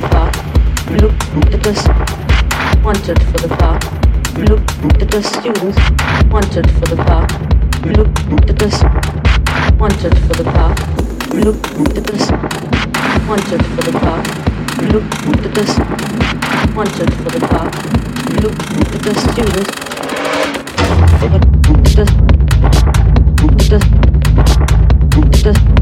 the park. Look at us. Wanted for the park. Look at us students. Wanted for the park. Look at us. Wanted for the park. Look at us. Wanted for the park. Look at us. Wanted for the park. Look at us students. Look at us. Look at us. Look at us.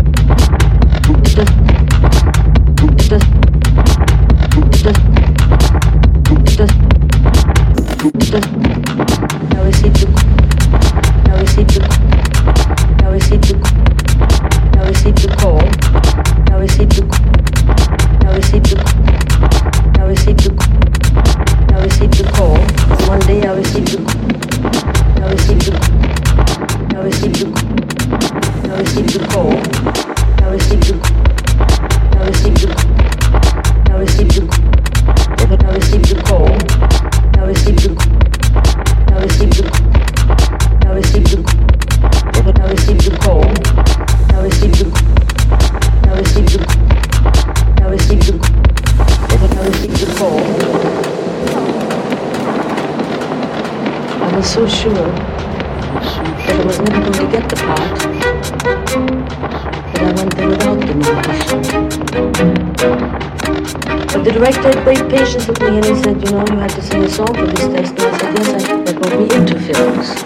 so sure that I was never going to get the part that I went there without the But the director had great patience with me and he said, you know, you have to sing a song for this test. And I said, yes, I, that got me into films.